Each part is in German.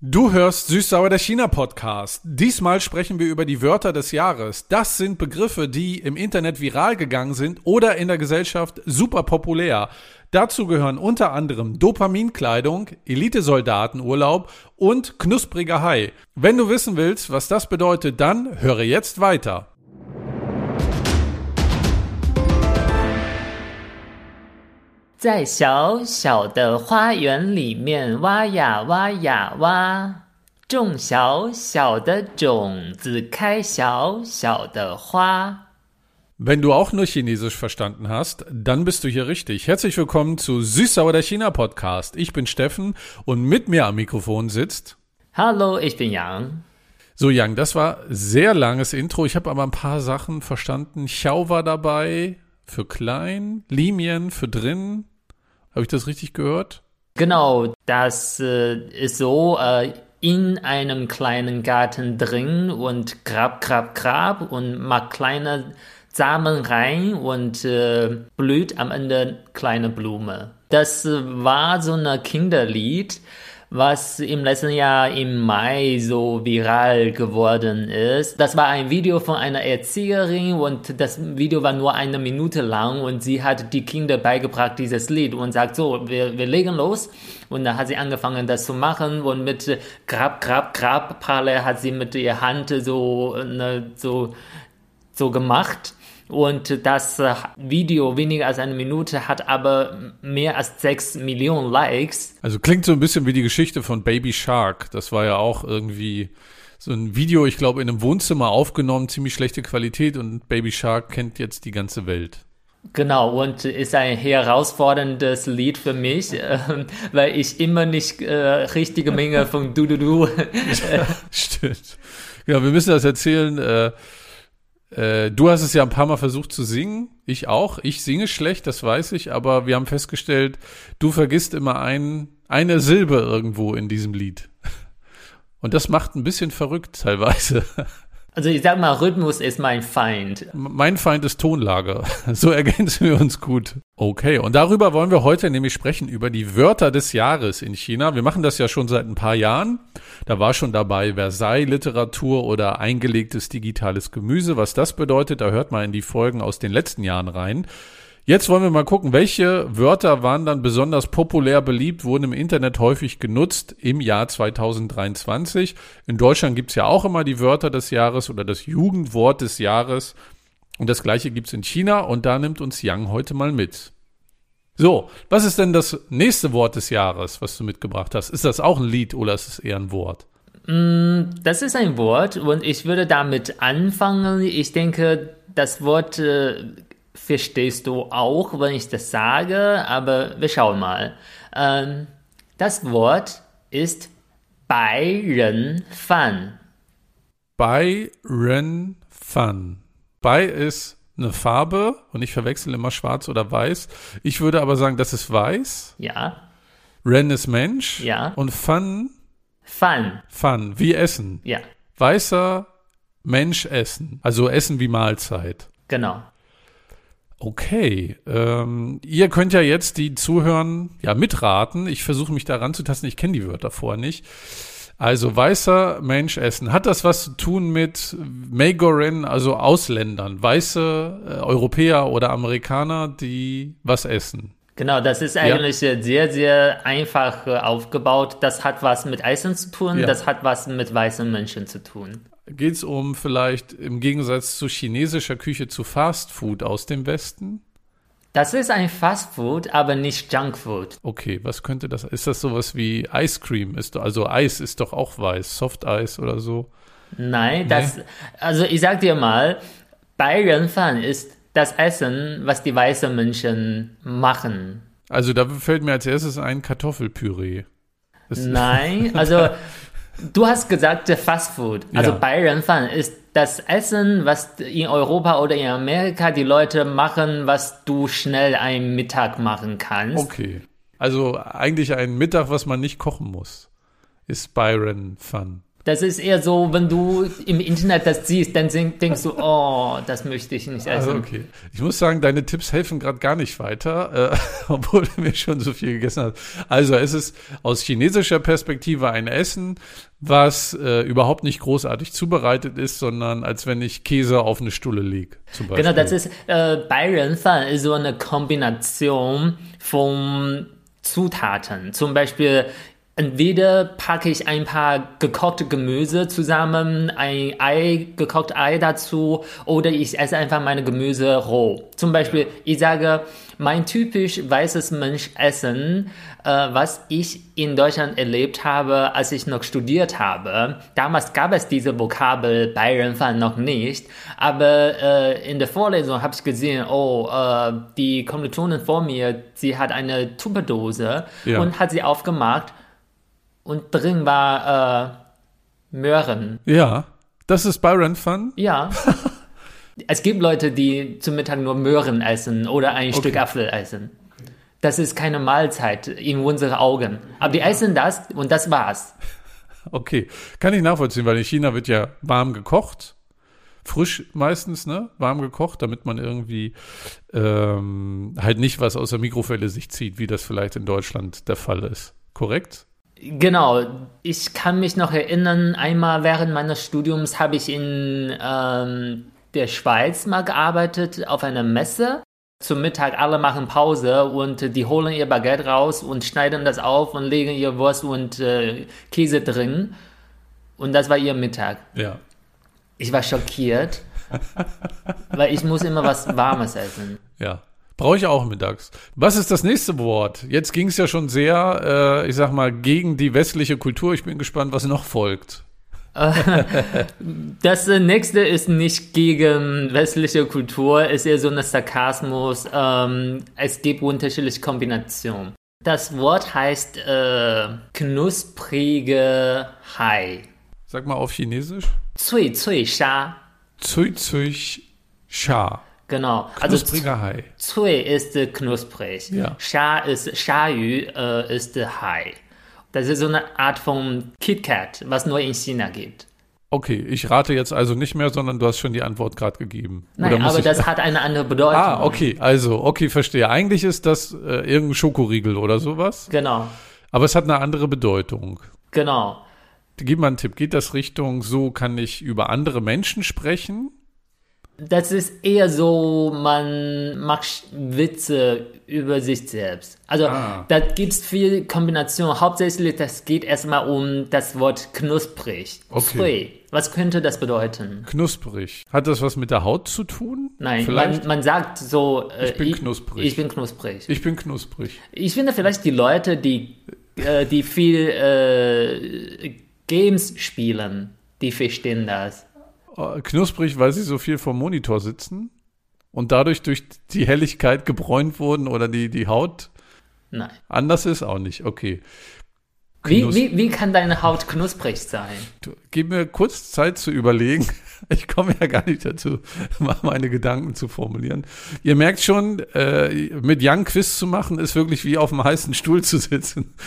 Du hörst Süß-Sauer der China-Podcast. Diesmal sprechen wir über die Wörter des Jahres. Das sind Begriffe, die im Internet viral gegangen sind oder in der Gesellschaft super populär. Dazu gehören unter anderem Dopaminkleidung, Elitesoldatenurlaub und knuspriger Hai. Wenn du wissen willst, was das bedeutet, dann höre jetzt weiter. 在小小的花园里面挖呀挖呀挖，种小小的种子，开小小的花。 Wenn du auch nur Chinesisch verstanden hast, dann bist du hier richtig. Herzlich willkommen zu Süß-Sauer der China-Podcast. Ich bin Steffen und mit mir am Mikrofon sitzt. Hallo, ich bin Yang. So, Yang, das war sehr langes Intro. Ich habe aber ein paar Sachen verstanden. Xiao war dabei für klein, Limien für drin. habe ich das richtig gehört? Genau, das äh, ist so äh, in einem kleinen Garten drin und grab, grab, grab und macht kleine Samen rein und äh, blüht am Ende kleine Blume. Das äh, war so ein Kinderlied, was im letzten Jahr im Mai so viral geworden ist. Das war ein Video von einer Erzieherin und das Video war nur eine Minute lang und sie hat die Kinder beigebracht dieses Lied und sagt so, wir, wir legen los. Und dann hat sie angefangen, das zu machen und mit Grab, Grab, Grab, Parallel hat sie mit ihrer Hand so, ne, so, so gemacht. Und das äh, Video weniger als eine Minute hat aber mehr als 6 Millionen Likes. Also klingt so ein bisschen wie die Geschichte von Baby Shark. Das war ja auch irgendwie so ein Video, ich glaube, in einem Wohnzimmer aufgenommen, ziemlich schlechte Qualität und Baby Shark kennt jetzt die ganze Welt. Genau, und ist ein herausforderndes Lied für mich, äh, weil ich immer nicht äh, richtige Menge von Du Du Du. Stimmt. Genau, wir müssen das erzählen. Äh, äh, du hast es ja ein paar Mal versucht zu singen. Ich auch. Ich singe schlecht, das weiß ich, aber wir haben festgestellt, du vergisst immer ein, eine Silbe irgendwo in diesem Lied. Und das macht ein bisschen verrückt teilweise. Also ich sag mal, Rhythmus ist mein Feind. Mein Feind ist Tonlage. So ergänzen wir uns gut. Okay, und darüber wollen wir heute nämlich sprechen, über die Wörter des Jahres in China. Wir machen das ja schon seit ein paar Jahren. Da war schon dabei Versailles-Literatur oder eingelegtes digitales Gemüse. Was das bedeutet, da hört mal in die Folgen aus den letzten Jahren rein. Jetzt wollen wir mal gucken, welche Wörter waren dann besonders populär beliebt, wurden im Internet häufig genutzt im Jahr 2023. In Deutschland gibt's ja auch immer die Wörter des Jahres oder das Jugendwort des Jahres. Und das gleiche gibt's in China und da nimmt uns Yang heute mal mit. So, was ist denn das nächste Wort des Jahres, was du mitgebracht hast? Ist das auch ein Lied oder ist es eher ein Wort? Das ist ein Wort und ich würde damit anfangen. Ich denke, das Wort äh, verstehst du auch, wenn ich das sage, aber wir schauen mal. Ähm, das Wort ist Bai Ren Fan. Bai Ren Fan. Bai ist eine Farbe und ich verwechsel immer schwarz oder weiß. Ich würde aber sagen, das ist weiß. Ja, Ren ist Mensch. Ja. Und Fan, Fan. Fan, wie Essen. Ja, Weißer Mensch essen. Also Essen wie Mahlzeit. genau. Okay, ähm, ihr könnt ja jetzt die zuhören, ja mitraten. Ich versuche mich da ranzutasten. Ich kenne die Wörter vorher nicht. Also weißer Mensch essen. Hat das was zu tun mit Magoren, also Ausländern, weiße äh, Europäer oder Amerikaner, die was essen? Genau, das ist eigentlich äh, sehr, sehr einfach äh, aufgebaut. Das hat was mit Eisen zu tun, Ja. das hat was mit weißen Menschen zu tun. Geht es um vielleicht im Gegensatz zu chinesischer Küche zu Fast Food aus dem Westen? Das ist ein Fastfood, aber nicht Junkfood. Okay, was könnte das? Ist das sowas wie Ice Cream? Ist also Eis ist doch auch weiß, Soft Eis oder so. Nein, das, also ich sag dir mal, Bayernfan ist das Essen, was die weißen Menschen machen. Also da fällt mir als erstes ein Kartoffelpüree. Das- Nein, also du hast gesagt äh, Fastfood. Also Ja. Bayernfan ist das Essen, was in Europa oder in Amerika die Leute machen, was du schnell einen Mittag machen kannst. Okay. Also eigentlich ein Mittag, was man nicht kochen muss, ist Byron Fun. Das ist eher so, wenn du im Internet das siehst, dann denkst du, oh, das möchte ich nicht essen. Also okay. Ich muss sagen, deine Tipps helfen gerade gar nicht weiter, äh, obwohl du mir schon so viel gegessen hast. Also es ist aus chinesischer Perspektive ein Essen, was äh, überhaupt nicht großartig zubereitet ist, sondern als wenn ich Käse auf eine Stulle lege. Zum Beispiel. Genau, das ist äh, Bayernfan ist so eine Kombination von Zutaten. Zum Beispiel Entweder packe ich ein paar gekochte Gemüse zusammen, ein Ei, gekocht Ei dazu, oder ich esse einfach meine Gemüse roh. Zum Beispiel, ich sage, mein typisch weißes Menschessen, äh, was ich in Deutschland erlebt habe, als ich noch studiert habe. Damals gab es diese Vokabel Bayernfan noch nicht, aber äh, in der Vorlesung habe ich gesehen, oh, äh, die Kommilitonin vor mir, sie hat eine Tupperdose ja. und hat sie aufgemacht und drin war äh, Möhren. Ja, das ist Byron Fun? Ja. es gibt Leute, die zum Mittag nur Möhren essen oder ein okay. Stück Apfel essen. Das ist keine Mahlzeit in unseren Augen. Aber die essen das und das war's. Okay, kann ich nachvollziehen, weil in China wird ja warm gekocht. Frisch meistens, ne? Warm gekocht, damit man irgendwie ähm, halt nicht was aus der Mikrowelle sich zieht, wie das vielleicht in Deutschland der Fall ist. Korrekt? Genau, ich kann mich noch erinnern, einmal während meines Studiums habe ich in ähm, der Schweiz mal gearbeitet auf einer Messe. Zum Mittag alle machen Pause und die holen ihr Baguette raus und schneiden das auf und legen ihr Wurst und äh, Käse drin. Und das war ihr Mittag. Ja. Ich war schockiert, weil ich muss immer was Warmes essen. Ja. Brauche ich auch mittags. Was ist das nächste Wort? Jetzt ging es ja schon sehr, äh, ich sag mal, gegen die westliche Kultur. Ich bin gespannt, was noch folgt. das nächste ist nicht gegen westliche Kultur, ist eher so ein Sarkasmus. Ähm, es gibt unterschiedliche Kombinationen. Das Wort heißt äh, knusprige Hai. Sag mal auf Chinesisch. Cui Cui Sha. Cui Cui Sha. Genau. Knuspriger also Hai. Cui ist knusprig. Ja. Sha ist Sha-Yu äh, ist Hai. Das ist so eine Art von KitKat, was nur in China gibt. Okay, ich rate jetzt also nicht mehr, sondern du hast schon die Antwort gerade gegeben. Nein, aber das hat eine andere Bedeutung. Ah, okay, also, okay, verstehe. Eigentlich ist das äh, irgendein Schokoriegel oder sowas. Genau. Aber es hat eine andere Bedeutung. Genau. Gib mal einen Tipp. Geht das Richtung, so kann ich über andere Menschen sprechen? Das ist eher so, man macht Witze über sich selbst. Also ah. da gibt es viel Kombination. Hauptsächlich, das geht erstmal um das Wort knusprig. Okay. Was könnte das bedeuten? Knusprig. Hat das was mit der Haut zu tun? Nein, man, man, sagt so. Äh, ich bin ich, knusprig. Ich bin knusprig. Ich bin knusprig. Ich finde vielleicht die Leute, die, äh, die viel äh, Games spielen, die verstehen das. Äh, knusprig, weil sie so viel vom Monitor sitzen und dadurch durch die Helligkeit gebräunt wurden oder die, die Haut Nein. anders ist? Auch nicht, okay. Wie, wie, wie kann deine Haut knusprig sein? Du, gib mir kurz Zeit zu überlegen. Ich komme ja gar nicht dazu, meine Gedanken zu formulieren. Ihr merkt schon, äh, mit Young Quiz zu machen, ist wirklich wie auf einem heißen Stuhl zu sitzen.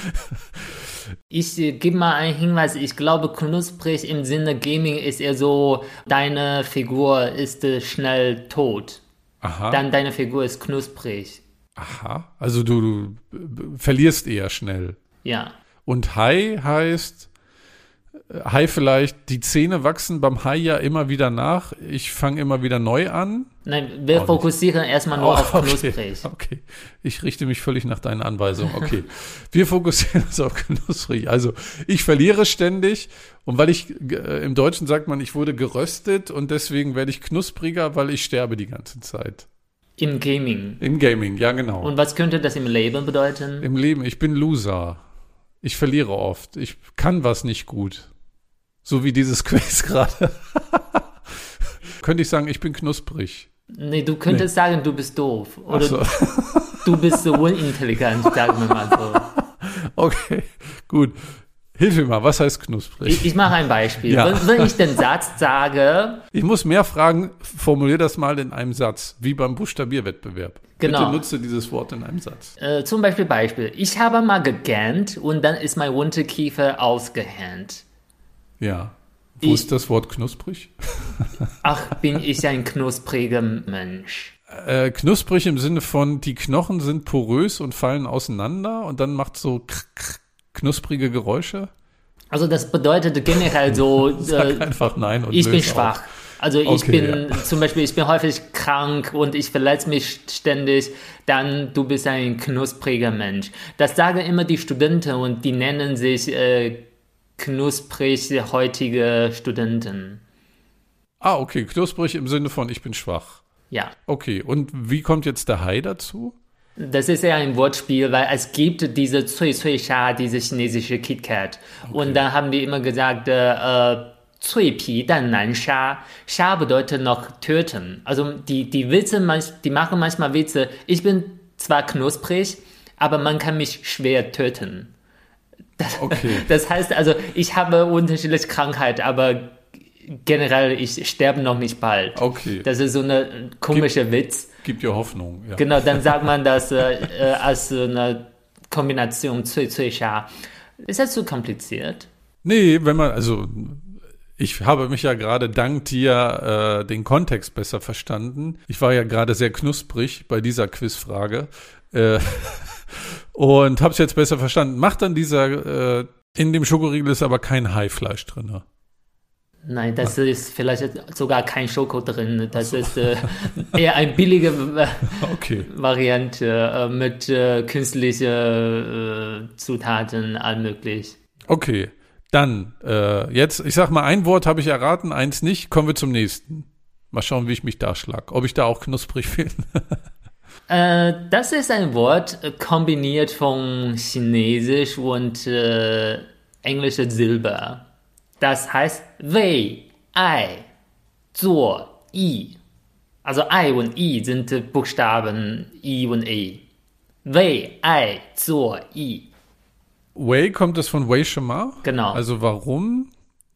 Ich äh, gebe mal einen Hinweis. Ich glaube, knusprig im Sinne Gaming ist eher so, deine Figur ist äh, schnell tot. Aha. Dann deine Figur ist knusprig. Aha. Also du, du verlierst eher schnell. Ja. Und Hai heißt, Hai vielleicht, die Zähne wachsen beim Hai ja immer wieder nach. Ich fange immer wieder neu an. Nein, wir oh, fokussieren nicht. erstmal nur oh, auf knusprig. Okay, okay, ich richte mich völlig nach deinen Anweisungen. Okay, wir fokussieren uns auf knusprig. Also ich verliere ständig und weil ich, äh, im Deutschen sagt man, ich wurde geröstet und deswegen werde ich knuspriger, weil ich sterbe die ganze Zeit. Im Gaming. Im Gaming, ja genau. Und was könnte das im Leben bedeuten? Im Leben, ich bin Loser. Ich verliere oft. Ich kann was nicht gut. So wie dieses Quiz gerade. Könnte ich sagen, ich bin knusprig. Nee, du könntest nee. sagen, du bist doof. Oder so. du bist so unintelligent, sagen wir mal so. Okay, gut. Hilf mir mal, was heißt knusprig? Ich, ich mache ein Beispiel. Ja. Wenn, wenn, ich den Satz sage. Ich muss mehr fragen, formulier das mal in einem Satz, wie beim Buchstabierwettbewerb. Genau. Bitte nutze dieses Wort in einem Satz. Äh, zum Beispiel Beispiel. Ich habe mal gegähnt und dann ist mein Unterkiefer ausgehängt. Ja. Wo Ich- ist das Wort knusprig? Ach, bin ich ein knuspriger Mensch. Äh, knusprig im Sinne von, die Knochen sind porös und fallen auseinander und dann macht so krr, krr, knusprige Geräusche. Also das bedeutet generell so, Sag äh, einfach nein und ich bin schwach. auf. Also ich Okay, bin zum Beispiel, ich bin häufig krank und ich verletze mich ständig. Dann du bist ein knuspriger Mensch. Das sagen immer die Studenten und die nennen sich äh, knusprig heutige Studenten. Ah, okay, knusprig im Sinne von, ich bin schwach. Ja. Okay, und wie kommt jetzt der Hai dazu? Das ist ja ein Wortspiel, weil es gibt diese Cui Cui Sha, diese chinesische KitKat. Und da haben die immer gesagt, äh, äh, Cui Pi Dan Nan Sha. Sha bedeutet noch töten. Also die, die Witze, manch, die machen manchmal Witze. Ich bin zwar knusprig, aber man kann mich schwer töten. Okay. Das heißt also, ich habe unterschiedliche Krankheit, aber generell, ich sterbe noch nicht bald. Okay. Das ist so eine komische Witz. Gibt dir Hoffnung. Ja. Genau, dann sagt man das äh, äh, als eine Kombination Cui Cui Sha. Ist das zu kompliziert? Nee, wenn man, also ich habe mich ja gerade dank dir äh, den Kontext besser verstanden. Ich war ja gerade sehr knusprig bei dieser Quizfrage äh, und habe es jetzt besser verstanden. Macht dann dieser, äh, in dem Schokoriegel ist aber kein Haifleisch drin. Ne? Nein, das ist vielleicht sogar kein Schoko drin. Das ist äh, eher eine billige Okay. Variante äh, mit äh, künstlichen äh, Zutaten, all möglich. Okay. Dann, äh, jetzt, ich sag mal, ein Wort habe ich erraten, eins nicht. Kommen wir zum nächsten. Mal schauen, wie ich mich da schlag. Ob ich da auch knusprig bin. Äh, das ist ein Wort kombiniert von Chinesisch und äh, englische Silber. Das heißt Wei, Ei, Zuo, I. Also Ei und I sind äh, Buchstaben I und E. Wei, Ei, Zuo, I. Wei kommt es von Wei Shema? Genau. Also warum?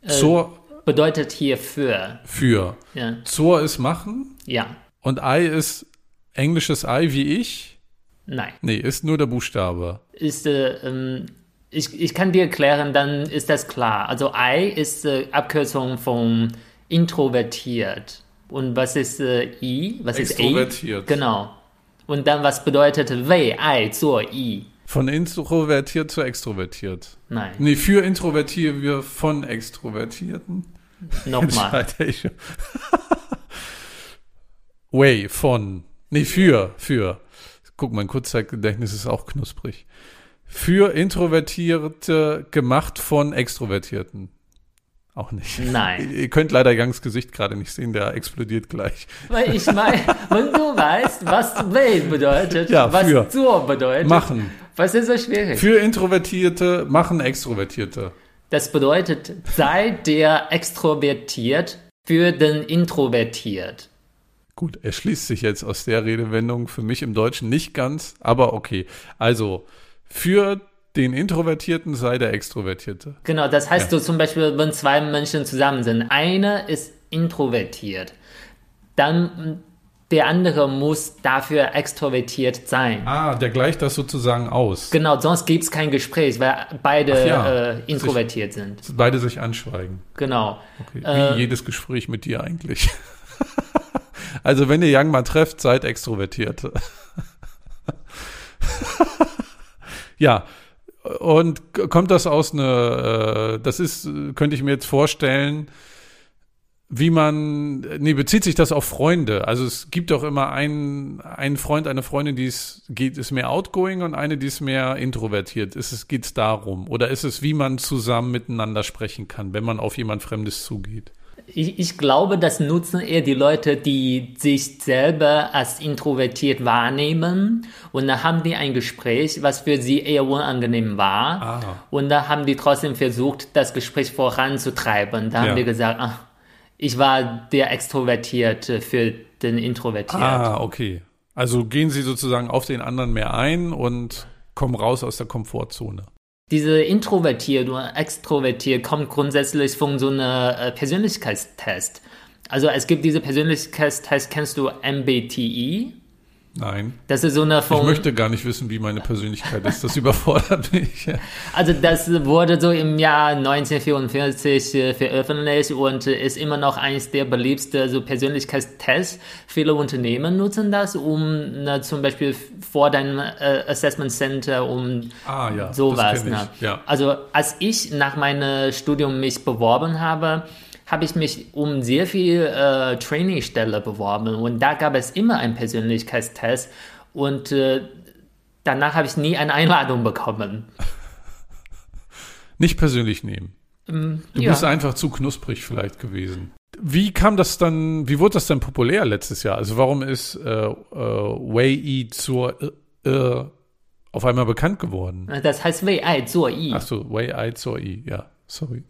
Zur, Bedeutet hier für. für. Ja. Zur ist machen ja. und Ei ist englisches Ei wie ich. Nein. Nee, ist nur der Buchstabe. ist, äh, ähm, ich, ich kann dir erklären, dann ist das klar. Also I ist äh, Abkürzung von introvertiert. Und was ist äh, I? Was ist A? Extrovertiert. Genau. Und dann was bedeutet Wei, I, zur I? Von introvertiert zu extrovertiert. Nein, Nee, für Introvertierte wir von Extrovertierten. nochmal. Way, von. Nee, für, für. Guck, mein Kurzzeitgedächtnis ist auch knusprig. Für Introvertierte gemacht von Extrovertierten. Auch nicht. Nein. Ihr könnt leider Gangs Gesicht gerade nicht sehen, der explodiert gleich. Weil ich meine, wenn du weißt, was Wei bedeutet, Ja, was zur bedeutet, Machen. was ist so schwierig? Für Introvertierte machen Extrovertierte. Das bedeutet, sei der extrovertiert für den introvertiert. Gut, er schließt sich jetzt aus der Redewendung für mich im Deutschen nicht ganz, aber okay. Also, für den Introvertierten sei der Extrovertierte. Genau, das heißt Ja. so zum Beispiel, wenn zwei Menschen zusammen sind, einer ist introvertiert, dann der andere muss dafür extrovertiert sein. Ah, der gleicht das sozusagen aus. Genau, sonst gibt es kein Gespräch, weil beide ja. äh, introvertiert sind. Beide sich anschweigen. Genau. Okay. Äh, Wie jedes Gespräch mit dir eigentlich. also, wenn ihr Young mal trefft, seid Extrovertierte. ja. Und kommt das aus eine, äh, das ist, könnte ich mir jetzt vorstellen, wie man, nee, bezieht sich das auf Freunde? Also es gibt doch immer einen, einen Freund, eine Freundin, die ist, geht, ist mehr outgoing und eine, die ist mehr introvertiert. Ist es, geht's darum? Oder ist es, wie man zusammen miteinander sprechen kann, wenn man auf jemand Fremdes zugeht? Ich, ich glaube, das nutzen eher die Leute, die sich selber als introvertiert wahrnehmen. Und da haben die ein Gespräch, was für sie eher unangenehm war. Ah. Und da haben die trotzdem versucht, das Gespräch voranzutreiben. Da Ja. haben die gesagt, ach, ich war der Extrovertierte für den Introvertiert. Ah, okay. Also gehen Sie sozusagen auf den anderen mehr ein und kommen raus aus der Komfortzone. Diese Introvertiert oder Extrovertiert kommt grundsätzlich von so einer äh, Persönlichkeitstest. Also es gibt diese Persönlichkeitstest, kennst du MBTI? Nein. Das ist so eine Ich Form. möchte gar nicht wissen, wie meine Persönlichkeit ist. Das überfordert mich. Also das wurde so im Jahr 1944 äh, veröffentlicht und äh, ist immer noch eines der beliebtesten so Persönlichkeitstests. Viele Unternehmen nutzen das, um na, zum Beispiel vor deinem äh, Assessment Center, um Ah, ja, das sowas. kenn ich, ja. Also als ich nach meinem Studium mich beworben habe, habe ich mich um sehr viele äh, Trainee-Stelle beworben und da gab es immer einen Persönlichkeitstest und äh, danach habe ich nie eine Einladung bekommen. Nicht persönlich nehmen. Ähm, du ja. bist einfach zu knusprig vielleicht gewesen. Wie kam das dann, wie wurde das dann populär letztes Jahr? Also warum ist äh, äh Wei zur äh, äh, auf einmal bekannt geworden? Das heißt Wei Ai zur I. Achso, Wei Ai zur I, ja, sorry.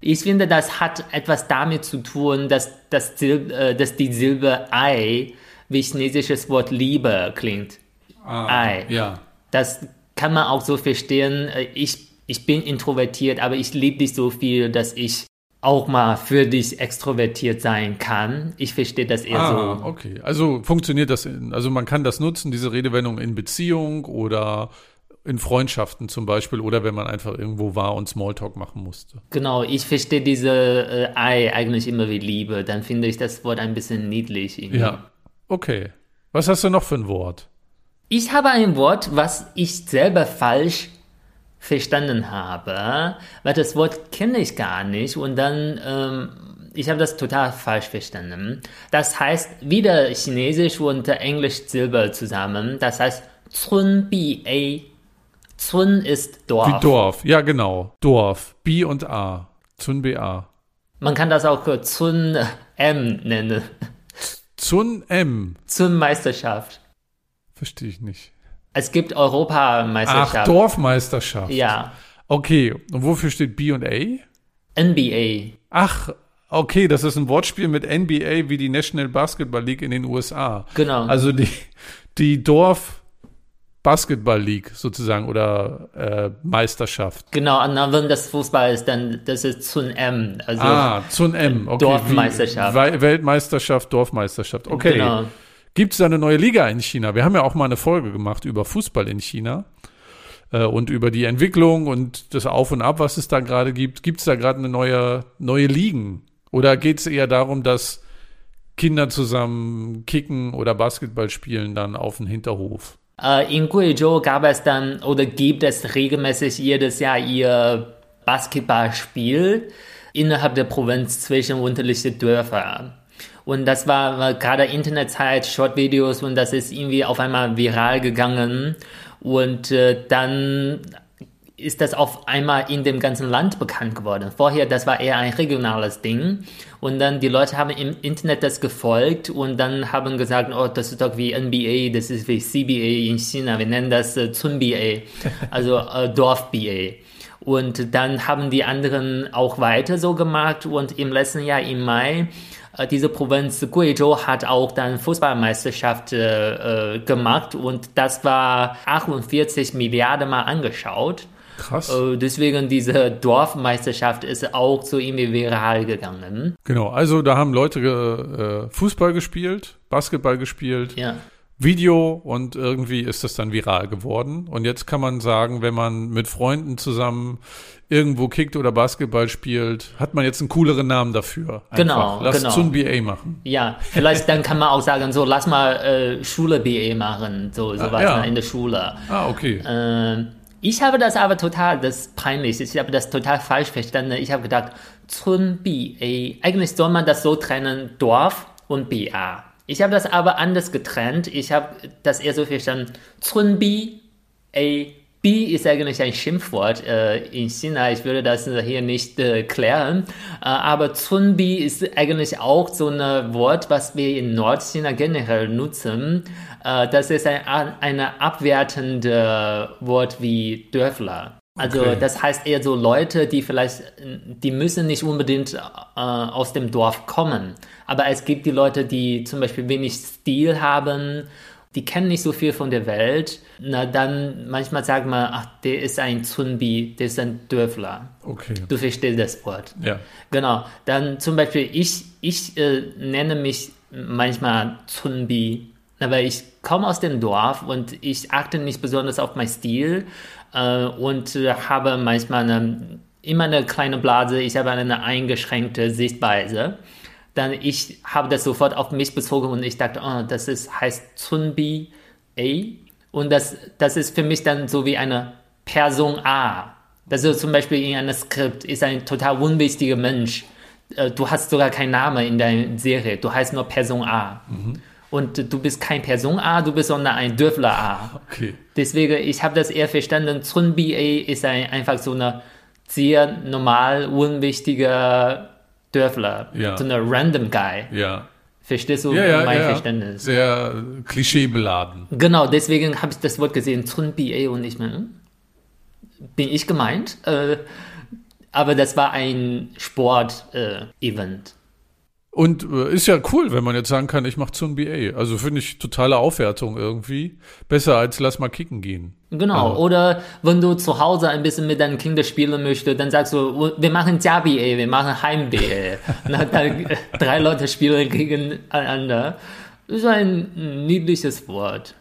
Ich finde, das hat etwas damit zu tun, dass, das Sil äh, dass die Silbe Ei wie chinesisches Wort Liebe klingt. Ei. Ja. Das kann man auch so verstehen. Äh, Ich, ich bin introvertiert, aber ich liebe dich so viel, dass ich auch mal für dich extrovertiert sein kann. Ich verstehe das eher Ah, so. okay. Also funktioniert das in, also man kann das nutzen, diese Redewendung in Beziehung oder in Freundschaften zum Beispiel oder wenn man einfach irgendwo war und Smalltalk machen musste. Genau, ich verstehe diese äh, Ei eigentlich immer wie Liebe. Dann finde ich das Wort ein bisschen niedlich. irgendwie. Ja. Okay. Was hast du noch für ein Wort? Ich habe ein Wort, was ich selber falsch verstanden habe, weil das Wort kenne ich gar nicht und dann, ähm, ich habe das total falsch verstanden. Das heißt wieder Chinesisch und Englisch Silber zusammen. Das heißt Cun Bi A. Cun ist Dorf. Wie Dorf. Ja, genau. Dorf. B und A. Zun B-A. Man kann das auch Cun M nennen. Zun M. Cun Meisterschaft. Verstehe ich nicht. Es gibt Ach, Europameisterschaft. Dorfmeisterschaft. Ja. Okay. Und wofür steht B und A? NBA. Ach, okay, das ist ein Wortspiel mit NBA wie die National Basketball League in den USA. Genau. Also die, die Dorf Basketball League sozusagen oder äh, Meisterschaft. Genau, und dann, wenn das Fußball ist, dann das ist Zun M. Also Ah, Zun M. Okay, Dorfmeisterschaft. Wie, Weltmeisterschaft, Dorfmeisterschaft. Okay. Genau. Gibt es da eine neue Liga in China? Wir haben ja auch mal eine Folge gemacht über Fußball in China äh, und über die Entwicklung und das Auf und Ab, was es da gerade gibt. Gibt es da gerade eine neue, neue Ligen? Oder geht es eher darum, dass Kinder zusammen kicken oder Basketball spielen dann auf dem Hinterhof? Äh, in Guizhou gab es dann oder gibt es regelmäßig jedes Jahr ihr Basketballspiel innerhalb der Provinz zwischen unterschiedlichen Dörfern. Und das war gerade Internetzeit, Shortvideos und das ist irgendwie auf einmal viral gegangen. Und äh, dann ist das auf einmal in dem ganzen Land bekannt geworden. Vorher, das war eher ein regionales Ding. Und dann die Leute haben im Internet das gefolgt und dann haben gesagt, oh, das ist doch wie NBA, das ist wie CBA in China. Wir nennen das äh, Zun-BA, also äh, Dorf-BA. Und dann haben die anderen auch weiter so gemacht und im letzten Jahr im Mai äh, diese Provinz Guizhou hat auch dann Fußballmeisterschaft äh, äh, gemacht und das war 48 Milliarden Mal angeschaut. Krass. Äh, deswegen diese Dorfmeisterschaft ist auch so irgendwie viral gegangen. Genau, also da haben Leute äh, Fußball gespielt, Basketball gespielt, Ja. Video und irgendwie ist das dann viral geworden. Und jetzt kann man sagen, wenn man mit Freunden zusammen irgendwo kickt oder Basketball spielt, hat man jetzt einen cooleren Namen dafür. Einfach. Genau, Lass genau. Zun BA machen. Ja, vielleicht dann kann man auch sagen, so lass mal äh, Schule BE machen, so sowas ja. ne, in der Schule. Ah, okay. Äh, ich habe das aber total, das ist peinlich, ich habe das total falsch verstanden. Ich habe gedacht, Zun BA, eigentlich soll man das so trennen, Dorf und BA. Ich habe das aber anders getrennt. Ich habe das eher so verstanden, Zun B, A, B ist eigentlich ein Schimpfwort äh, in China. Ich würde das hier nicht äh, klären. Äh, aber Zunbi ist eigentlich auch so ein Wort, was wir in Nordchina generell nutzen. Äh, das ist ein eine abwertende Wort wie Dörfler. Also Okay. das heißt eher so Leute, die vielleicht, die müssen nicht unbedingt äh, aus dem Dorf kommen. Aber es gibt die Leute, die zum Beispiel wenig Stil haben, die kennen nicht so viel von der Welt. Na dann manchmal sagt man, ach, der ist ein Zunbi, der ist ein Dörfler. Okay. Du verstehst das Wort. Ja. Genau. Dann zum Beispiel, ich, ich äh, nenne mich manchmal Zunbi. Aber ich komme aus dem Dorf und ich achte nicht besonders auf meinen Stil äh, und äh, habe manchmal eine, immer eine kleine Blase, ich habe eine eingeschränkte Sichtweise. Dann ich habe das sofort auf mich bezogen und ich dachte, oh, das ist, heißt Zunbi A. Und das, das ist für mich dann so wie eine Person A. Das ist zum Beispiel in einem Skript, ist ein total unwichtiger Mensch. Äh, du hast sogar keinen Namen in deiner Serie, du heißt nur Person A. Mhm. Und du bist kein Person A, du bist sondern ein Dörfler A. Okay. Deswegen, ich habe das eher verstanden, Zun BA ist ein, einfach so eine sehr normal, unwichtiger Dörfler. Ja. So eine random Guy. Ja. Verstehst du Ja, ja, mein ja. Verständnis? Sehr klischeebeladen. Genau, deswegen habe ich das Wort gesehen, Zun BA und ich meine, hm, bin ich gemeint? Äh, aber das war ein Sport-Event. Und äh, ist ja cool, wenn man jetzt sagen kann, ich mache Zun BA. Also finde ich totale Aufwertung irgendwie. Besser als lass mal kicken gehen. Genau, Ja. oder wenn du zu Hause ein bisschen mit deinen Kindern spielen möchtest, dann sagst du, wir machen Jia BA, wir machen Heim BA. dann, dann äh, drei Leute spielen gegeneinander. Das ist ein niedliches Wort.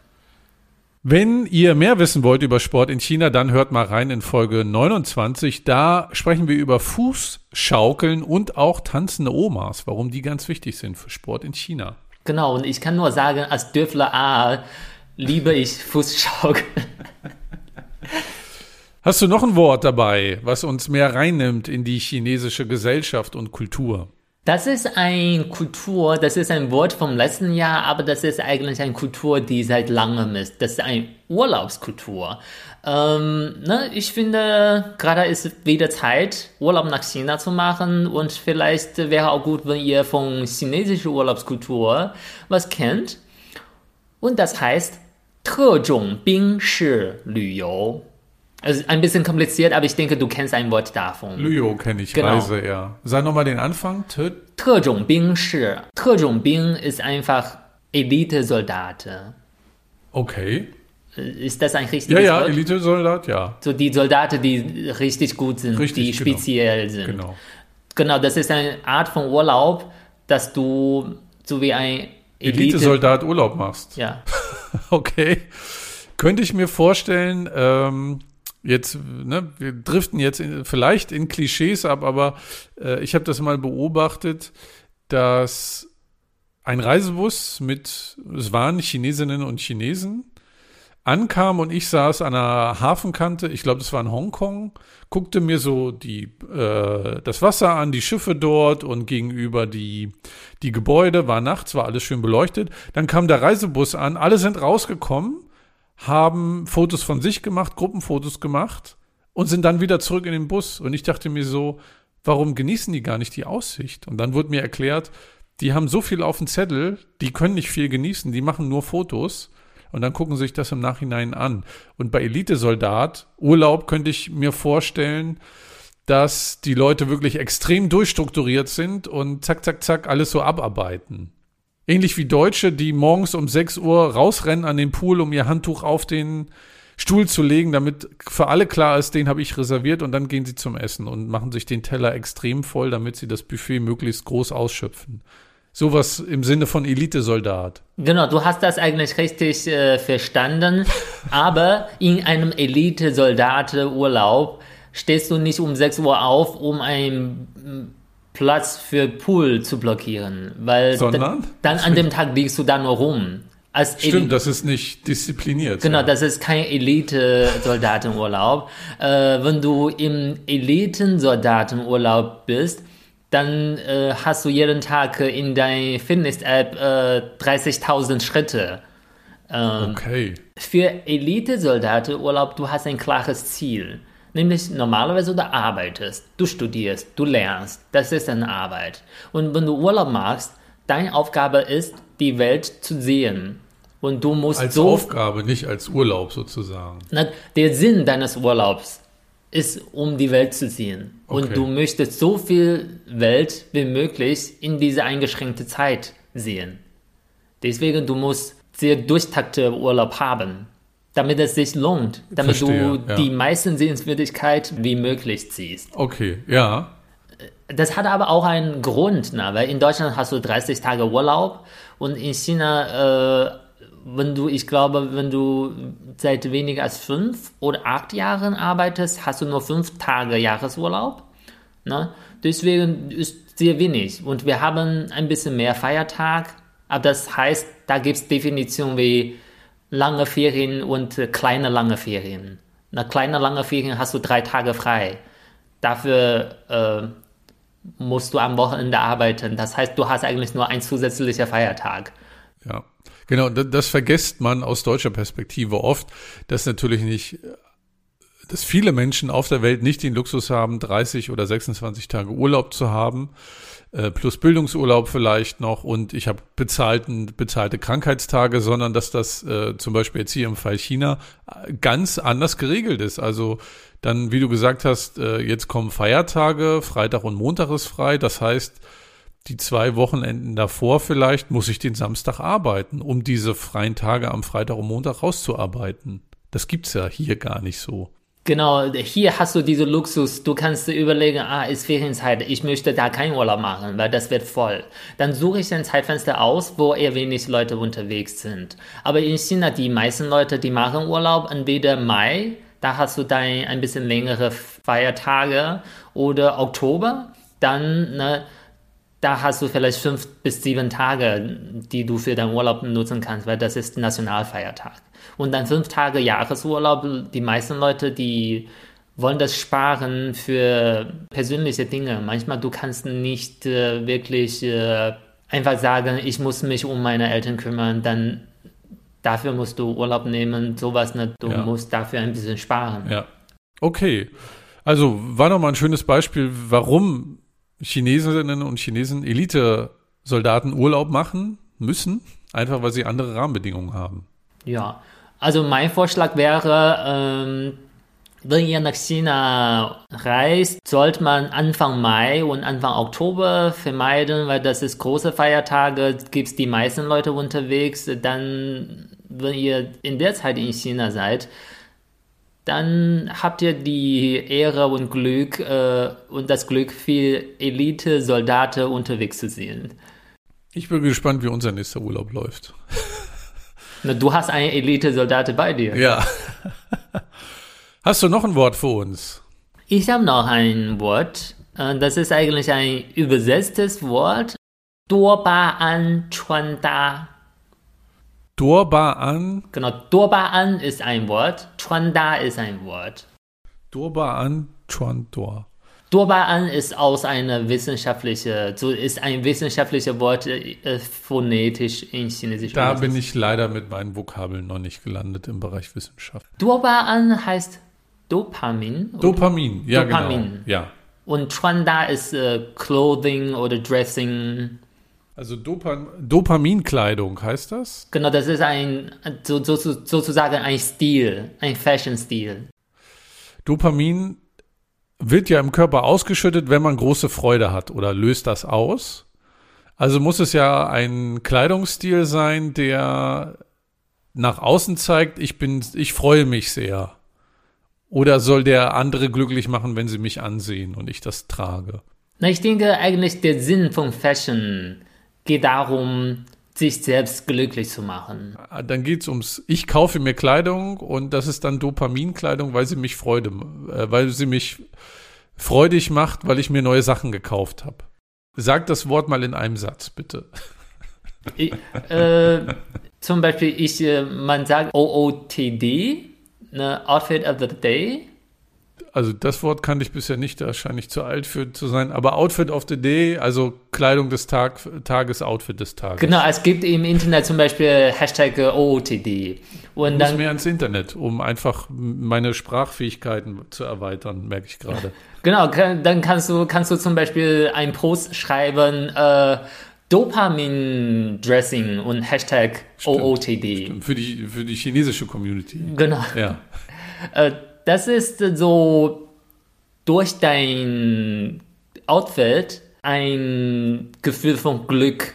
Wenn ihr mehr wissen wollt über Sport in China, dann hört mal rein in Folge 29. Da sprechen wir über Fußschaukeln und auch tanzende Omas, warum die ganz wichtig sind für Sport in China. Genau, und ich kann nur sagen, als Dörfler A liebe ich Fußschaukeln. Hast du noch ein Wort dabei, was uns mehr reinnimmt in die chinesische Gesellschaft und Kultur? Das ist ein Kultur, das ist ein Wort vom letzten Jahr, aber das ist eigentlich eine Kultur, die seit langem ist. Das ist eine Urlaubskultur. Ähm, ne, ich finde, gerade ist wieder Zeit, Urlaub nach China zu machen und vielleicht wäre auch gut, wenn ihr von chinesischer Urlaubskultur was kennt. Und das heißt 特种兵式旅游. Also ein bisschen kompliziert, aber ich denke, du kennst ein Wort davon. Lüo kenne ich, Genau. Reise, ja. Sag nochmal den Anfang. Tö- 特种兵式，特种兵 ist einfach Elite-Soldaten. Okay. Äh, Ist das ein richtiges Ja, ja, Wort? Elite-Soldat, ja. So die Soldaten, die richtig gut sind, Richtig, die genau. speziell sind. Genau. Genau, das ist eine Art von Urlaub, dass du so wie ein Elite... Elite-Soldat Urlaub machst. ja. Okay. Könnte ich mir vorstellen, ähm, jetzt, ne, wir driften jetzt in, vielleicht in Klischees ab, aber äh, ich habe das mal beobachtet, dass ein Reisebus mit, es waren Chinesinnen und Chinesen, ankam und ich saß an der Hafenkante, ich glaube, das war in Hongkong, guckte mir so die, äh, das Wasser an, die Schiffe dort und gegenüber die, die Gebäude, war nachts, war alles schön beleuchtet. Dann kam der Reisebus an, alle sind rausgekommen, haben Fotos von sich gemacht, Gruppenfotos gemacht und sind dann wieder zurück in den Bus. Und ich dachte mir so, warum genießen die gar nicht die Aussicht? Und dann wurde mir erklärt, die haben so viel auf dem Zettel, die können nicht viel genießen, die machen nur Fotos und dann gucken sie sich das im Nachhinein an. Und bei Elitesoldat, Urlaub könnte ich mir vorstellen, dass die Leute wirklich extrem durchstrukturiert sind und zack, zack, zack, alles so abarbeiten. Ähnlich wie Deutsche, die morgens um 6 Uhr rausrennen an den Pool, um ihr Handtuch auf den Stuhl zu legen, damit für alle klar ist, den habe ich reserviert und dann gehen sie zum Essen und machen sich den Teller extrem voll, damit sie das Buffet möglichst groß ausschöpfen. Sowas im Sinne von Elitesoldat. Genau, du hast das eigentlich richtig äh, verstanden, aber in einem Elite-Soldaten-Urlaub stehst du nicht um 6 Uhr auf, um mm, Platz für Pool zu blockieren, weil Sondern? da- dann an dem Tag liegst du da nur rum. Als Stimmt, das ist nicht diszipliniert. Genau, ja. das ist kein Elite-Soldatenurlaub. äh, wenn du im Eliten-Soldatenurlaub bist, dann äh, hast du jeden Tag in deiner Fitness-App äh, 30.000 Schritte. Ähm, Okay. Für Elite-Soldatenurlaub, du hast ein klares Ziel. Nämlich normalerweise du arbeitest, du studierst, du lernst. Das ist eine Arbeit. Und wenn du Urlaub machst, deine Aufgabe ist, die Welt zu sehen. Und du musst Als so Aufgabe, nicht als Urlaub sozusagen. na, der Sinn deines Urlaubs ist, um die Welt zu sehen. Okay. Und du möchtest so viel Welt wie möglich in diese eingeschränkte Zeit sehen. Deswegen, du musst sehr durchtakte Urlaub haben, damit es sich lohnt, damit Verstehe, du ja. die meisten Sehenswürdigkeit wie möglich ziehst. Okay, ja. Das hat aber auch einen Grund, ne? weil in Deutschland hast du 30 Tage Urlaub und in China äh, wenn du, ich glaube, wenn du seit weniger als fünf oder acht Jahren arbeitest, hast du nur fünf Tage Jahresurlaub. Ne? Deswegen ist sehr wenig. Und wir haben ein bisschen mehr Feiertag. Aber das heißt, da gibt es Definitionen wie lange Ferien und äh, kleine lange Ferien. Na, kleine lange Ferien hast du drei Tage frei. Dafür äh, musst du am Wochenende arbeiten. Das heißt, du hast eigentlich nur ein zusätzlicher Feiertag. Ja, genau. Das vergisst man aus deutscher Perspektive oft, dass natürlich nicht, dass viele Menschen auf der Welt nicht den Luxus haben, 30 oder 26 Tage Urlaub zu haben, äh, plus Bildungsurlaub vielleicht noch und ich habe bezahlten, bezahlte Krankheitstage, sondern dass das äh, zum Beispiel jetzt hier im Fall China äh, ganz anders geregelt ist. Also dann, wie du gesagt hast, äh, jetzt kommen Feiertage, Freitag und Montag ist frei. Das heißt, die zwei Wochenenden davor vielleicht muss ich den Samstag arbeiten, um diese freien Tage am Freitag und Montag rauszuarbeiten. Das gibt's ja hier gar nicht so. Genau, hier hast du diesen Luxus. Du kannst überlegen, ah, ist Ferienzeit, ich möchte da keinen Urlaub machen, weil das wird voll. Dann suche ich ein Zeitfenster aus, wo eher wenig Leute unterwegs sind. Aber in China, die meisten Leute, die machen Urlaub entweder Mai, da hast du dann ein bisschen längere Feiertage oder Oktober, dann, ne, da hast du vielleicht fünf bis sieben Tage, die du für deinen Urlaub nutzen kannst, weil das ist Nationalfeiertag. Und dann fünf Tage Jahresurlaub, die meisten Leute, die wollen das sparen für persönliche Dinge. Manchmal du kannst nicht äh, wirklich äh, einfach sagen, ich muss mich um meine Eltern kümmern, dann dafür musst du Urlaub nehmen, sowas nicht. Du ja. musst dafür ein bisschen sparen. Ja. Okay. Also war doch mal ein schönes Beispiel, warum Chinesinnen und Chinesen Elite-Soldaten Urlaub machen müssen, einfach weil sie andere Rahmenbedingungen haben. Ja, also mein Vorschlag wäre, ähm, wenn ihr nach China reist, sollte man Anfang Mai und Anfang Oktober vermeiden, weil das ist große Feiertage, gibt es die meisten Leute unterwegs. Dann, wenn ihr in der Zeit in China seid, dann habt ihr die Ehre und Glück äh, und das Glück, viel Elite-Soldaten unterwegs zu sehen. Ich bin gespannt, wie unser nächster Urlaub läuft. Na, du hast eine Elite-Soldate bei dir. Ja. Hast du noch ein Wort für uns? Ich habe noch ein Wort. Äh, das ist eigentlich ein übersetztes Wort. Dorbaan Chuanda. Dorbaan? Genau, Dorbaan ist ein Wort. Chuanda ist ein Wort. Dorbaan Chuandor. Dorbaan ist aus einer wissenschaftlichen, so ist ein wissenschaftliches Wort äh, phonetisch in Chinesisch. Da bin ich leider mit meinen Vokabeln noch nicht gelandet im Bereich Wissenschaft. Dorbaan heißt Dopamin. Dopamin, ja genau. Dopamin. genau. Ja. Und Chuanda ist äh, Clothing oder Dressing. Also Dopa Dopaminkleidung heißt das? Genau, das ist ein so, so, sozusagen ein Stil, ein Fashion-Stil. Dopamin wird ja im Körper ausgeschüttet, wenn man große Freude hat oder löst das aus. Also muss es ja ein Kleidungsstil sein, der nach außen zeigt, ich bin, ich freue mich sehr. Oder soll der andere glücklich machen, wenn sie mich ansehen und ich das trage? Na, ich denke eigentlich der Sinn von Fashion geht darum, sich selbst glücklich zu machen. Dann geht es ums, ich kaufe mir Kleidung und das ist dann Dopaminkleidung, weil sie mich Freude, äh, weil sie mich freudig macht, weil ich mir neue Sachen gekauft habe. Sag das Wort mal in einem Satz, bitte. Ich, äh, zum Beispiel, ich, äh, man sagt OOTD, ne, Outfit of the Day also das Wort kannte ich bisher nicht, wahrscheinlich zu alt für zu sein, aber Outfit of the Day, also Kleidung des Tag, Tages, Outfit des Tages. Genau, es gibt im Internet zum Beispiel Hashtag OOTD. Und ich muss mehr ins Internet, um einfach meine Sprachfähigkeiten zu erweitern, merke ich gerade. Genau, dann kannst du, kannst du zum Beispiel einen Post schreiben, äh, Dopamin-Dressing und Hashtag stimmt, OOTD. Stimmt. Für, die, für die chinesische Community. Genau. Ja. Äh, das ist so durch dein Outfit ein Gefühl von Glück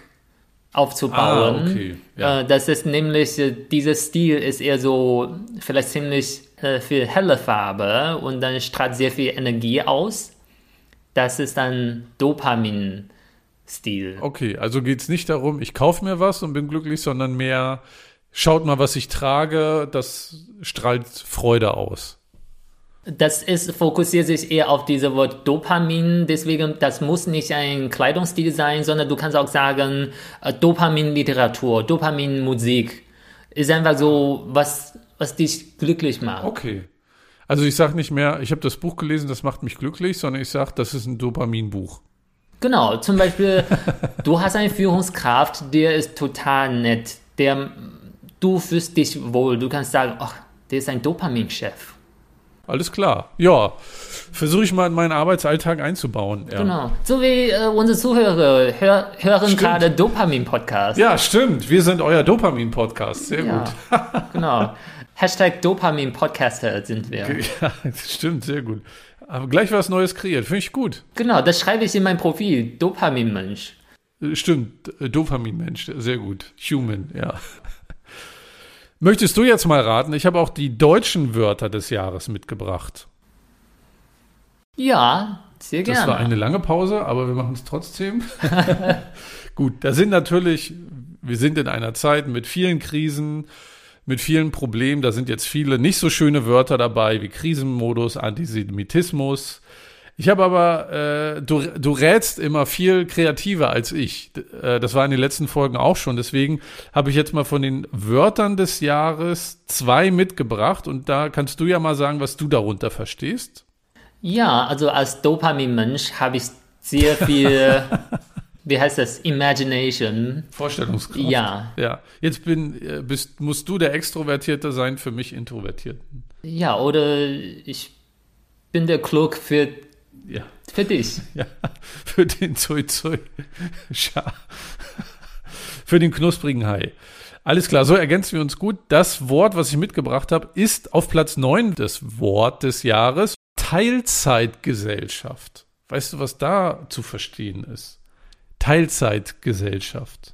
aufzubauen. Ah, okay. ja. Äh, das ist nämlich, äh, dieser Stil ist eher so vielleicht ziemlich äh, viel helle Farbe und dann strahlt sehr viel Energie aus. Das ist dann Dopamin-Stil. Okay, also geht es nicht darum, ich kaufe mir was und bin glücklich, sondern mehr schaut mal, was ich trage, das strahlt Freude aus. Das ist, fokussiert sich eher auf dieses Wort Dopamin, deswegen, das muss nicht ein Kleidungsstil sein, sondern du kannst auch sagen, äh, Dopamin-Literatur, Dopamin-Musik. Ist einfach so, was, was dich glücklich macht. Okay. Also ich sage nicht mehr, ich habe das Buch gelesen, das macht mich glücklich, sondern ich sage, das ist ein Dopaminbuch. Genau, zum Beispiel, du hast eine Führungskraft, der ist total nett, der, du fühlst dich wohl, du kannst sagen, ach, der ist ein Dopaminchef. Alles klar. Ja, versuche ich mal in meinen Arbeitsalltag einzubauen. Ja. Genau. So wie äh, unsere Zuhörer hör, hören stimmt. gerade Dopamin-Podcast. Ja, stimmt. Wir sind euer Dopamin-Podcast. Sehr ja, gut. genau. Hashtag Dopamin-Podcaster sind wir. Ja, stimmt. Sehr gut. Aber gleich was Neues kreiert. Finde ich gut. Genau, das schreibe ich in mein Profil. Dopamin-Mensch. Äh, stimmt. Dopamin-Mensch. Sehr gut. Human, ja. Möchtest du jetzt mal raten? Ich habe auch die deutschen Wörter des Jahres mitgebracht. Ja, sehr gerne. Das war eine lange Pause, aber wir machen es trotzdem. Gut, da sind natürlich, wir sind in einer Zeit mit vielen Krisen, mit vielen Problemen. Da sind jetzt viele nicht so schöne Wörter dabei wie Krisenmodus, Antisemitismus, ich habe aber, äh, du, du rätst immer viel kreativer als ich. Äh, das war in den letzten Folgen auch schon. Deswegen habe ich jetzt mal von den Wörtern des Jahres zwei mitgebracht und da kannst du ja mal sagen, was du darunter verstehst. Ja, also als Dopamin-Mensch habe ich sehr viel, wie heißt das, Imagination. Vorstellungskraft. Ja. Ja. Jetzt bin, äh, bist, musst du der Extrovertierte sein, für mich Introvertierten. Ja, oder ich bin der Klug für ja. Für dich. Ja, für den Zui Zui. für den knusprigen Hai. Alles klar, so ergänzen wir uns gut. Das Wort, was ich mitgebracht habe, ist auf Platz 9 das Wort des Jahres. Teilzeitgesellschaft. Weißt du, was da zu verstehen ist? Teilzeitgesellschaft.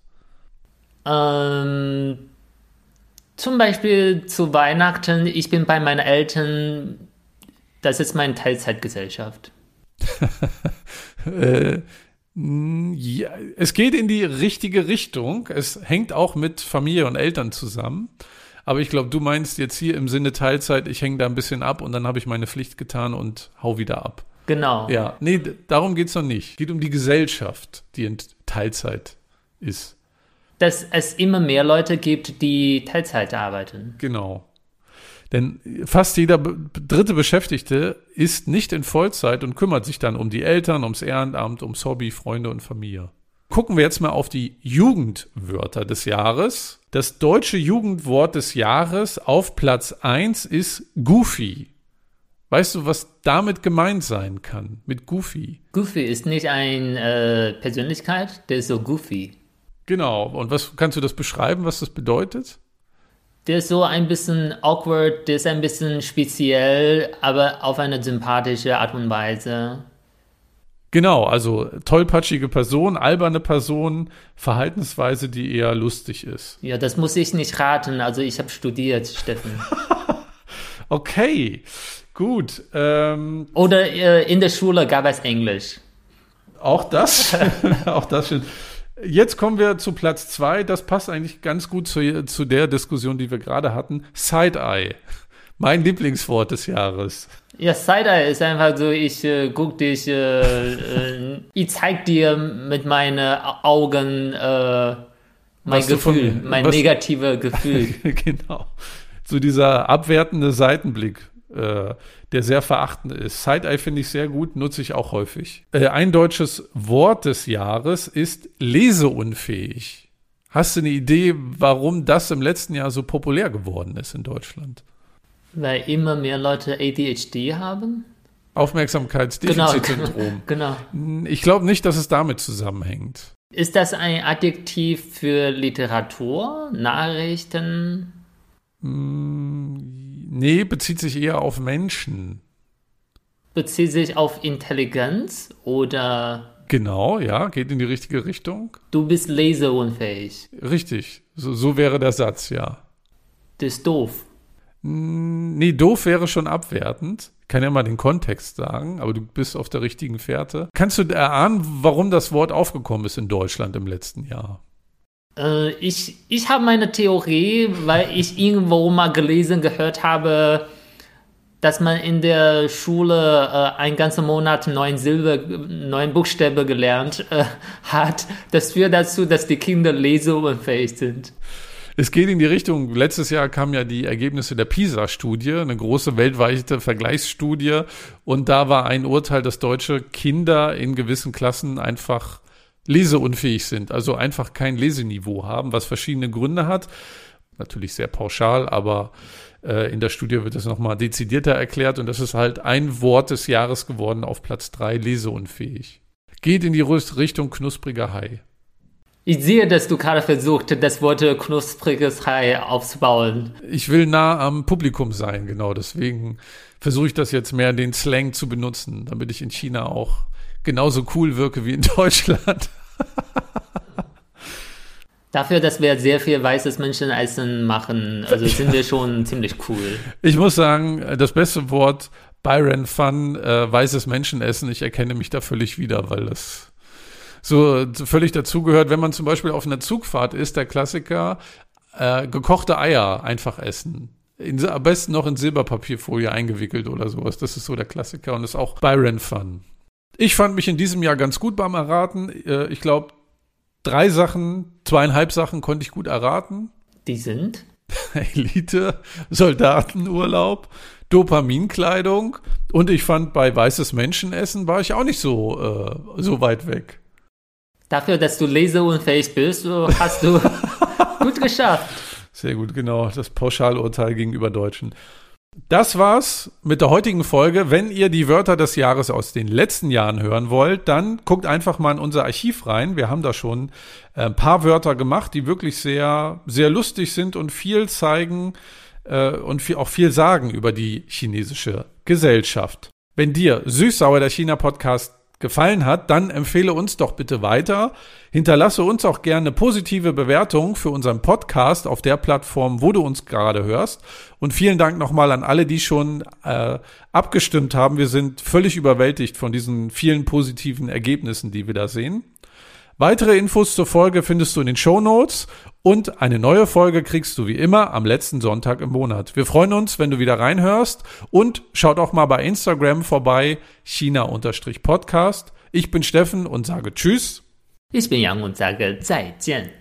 Ähm, zum Beispiel zu Weihnachten, ich bin bei meinen Eltern, das ist meine Teilzeitgesellschaft. äh, ja, es geht in die richtige Richtung. Es hängt auch mit Familie und Eltern zusammen. Aber ich glaube, du meinst jetzt hier im Sinne Teilzeit, ich hänge da ein bisschen ab und dann habe ich meine Pflicht getan und hau wieder ab. Genau. Ja, nee, darum geht es noch nicht. Es geht um die Gesellschaft, die in Teilzeit ist. Dass es immer mehr Leute gibt, die Teilzeit arbeiten. Genau. Denn fast jeder dritte Beschäftigte ist nicht in Vollzeit und kümmert sich dann um die Eltern, ums Ehrenamt, ums Hobby, Freunde und Familie. Gucken wir jetzt mal auf die Jugendwörter des Jahres. Das deutsche Jugendwort des Jahres auf Platz 1 ist Goofy. Weißt du, was damit gemeint sein kann mit Goofy? Goofy ist nicht eine äh, Persönlichkeit, der ist so goofy. Genau. Und was kannst du das beschreiben, was das bedeutet? Der ist so ein bisschen awkward, der ist ein bisschen speziell, aber auf eine sympathische Art und Weise. Genau, also tollpatschige Person, alberne Person, Verhaltensweise, die eher lustig ist. Ja, das muss ich nicht raten. Also ich habe studiert, Steffen. okay, gut. Ähm, Oder äh, in der Schule gab es Englisch. Auch das, auch das stimmt. Jetzt kommen wir zu Platz zwei. Das passt eigentlich ganz gut zu, zu der Diskussion, die wir gerade hatten. Side-Eye. Mein Lieblingswort des Jahres. Ja, Side-Eye ist einfach so, ich äh, guck dich, äh, äh, ich zeig dir mit meinen Augen äh, mein was Gefühl, von, mein negatives Gefühl. genau. So dieser abwertende Seitenblick. Äh, der sehr verachtend ist. Side-Eye finde ich sehr gut, nutze ich auch häufig. Äh, ein deutsches Wort des Jahres ist leseunfähig. Hast du eine Idee, warum das im letzten Jahr so populär geworden ist in Deutschland? Weil immer mehr Leute ADHD haben? Aufmerksamkeitsdefizitsyndrom. Genau. genau. Ich glaube nicht, dass es damit zusammenhängt. Ist das ein Adjektiv für Literatur, Nachrichten? Mm, Nee, bezieht sich eher auf Menschen. Bezieht sich auf Intelligenz oder. Genau, ja, geht in die richtige Richtung. Du bist leseunfähig. Richtig, so, so wäre der Satz, ja. Das ist doof. Nee, doof wäre schon abwertend. Ich kann ja mal den Kontext sagen, aber du bist auf der richtigen Fährte. Kannst du erahnen, warum das Wort aufgekommen ist in Deutschland im letzten Jahr? Äh, ich ich habe meine Theorie, weil ich irgendwo mal gelesen, gehört habe, dass man in der Schule äh, einen ganzen Monat neun Silber, neun Buchstaben gelernt äh, hat. Das führt dazu, dass die Kinder leseunfähig sind. Es geht in die Richtung, letztes Jahr kamen ja die Ergebnisse der PISA-Studie, eine große weltweite Vergleichsstudie. Und da war ein Urteil, dass deutsche Kinder in gewissen Klassen einfach leseunfähig sind, also einfach kein Leseniveau haben, was verschiedene Gründe hat. Natürlich sehr pauschal, aber äh, in der Studie wird es nochmal dezidierter erklärt und das ist halt ein Wort des Jahres geworden auf Platz drei leseunfähig. Geht in die Richtung knuspriger Hai. Ich sehe, dass du gerade versucht, das Wort knuspriges Hai aufzubauen. Ich will nah am Publikum sein, genau. Deswegen versuche ich das jetzt mehr, den Slang zu benutzen, damit ich in China auch genauso cool wirke wie in Deutschland. Dafür, dass wir sehr viel weißes Menschenessen machen, also sind wir schon ziemlich cool. Ich muss sagen, das beste Wort Byron Fun, äh, weißes Menschenessen, ich erkenne mich da völlig wieder, weil das so völlig dazugehört. Wenn man zum Beispiel auf einer Zugfahrt ist, der Klassiker, äh, gekochte Eier einfach essen. In, am besten noch in Silberpapierfolie eingewickelt oder sowas. Das ist so der Klassiker und ist auch Byron Fun. Ich fand mich in diesem Jahr ganz gut beim Erraten. Äh, ich glaube, drei Sachen, zweieinhalb Sachen konnte ich gut erraten. Die sind? Elite, Soldatenurlaub, Dopaminkleidung und ich fand bei weißes Menschenessen war ich auch nicht so, äh, so weit weg. Dafür, dass du leseunfähig bist, hast du gut geschafft. Sehr gut, genau. Das Pauschalurteil gegenüber Deutschen. Das war's mit der heutigen Folge. Wenn ihr die Wörter des Jahres aus den letzten Jahren hören wollt, dann guckt einfach mal in unser Archiv rein. Wir haben da schon äh, ein paar Wörter gemacht, die wirklich sehr, sehr lustig sind und viel zeigen äh, und viel, auch viel sagen über die chinesische Gesellschaft. Wenn dir Süßsauer der China Podcast gefallen hat, dann empfehle uns doch bitte weiter. Hinterlasse uns auch gerne positive Bewertungen für unseren Podcast auf der Plattform, wo du uns gerade hörst. Und vielen Dank nochmal an alle, die schon äh, abgestimmt haben. Wir sind völlig überwältigt von diesen vielen positiven Ergebnissen, die wir da sehen. Weitere Infos zur Folge findest du in den Show Notes und eine neue Folge kriegst du wie immer am letzten Sonntag im Monat. Wir freuen uns, wenn du wieder reinhörst und schaut auch mal bei Instagram vorbei, China-Podcast. Ich bin Steffen und sage Tschüss. Ich bin Yang und sage 再见.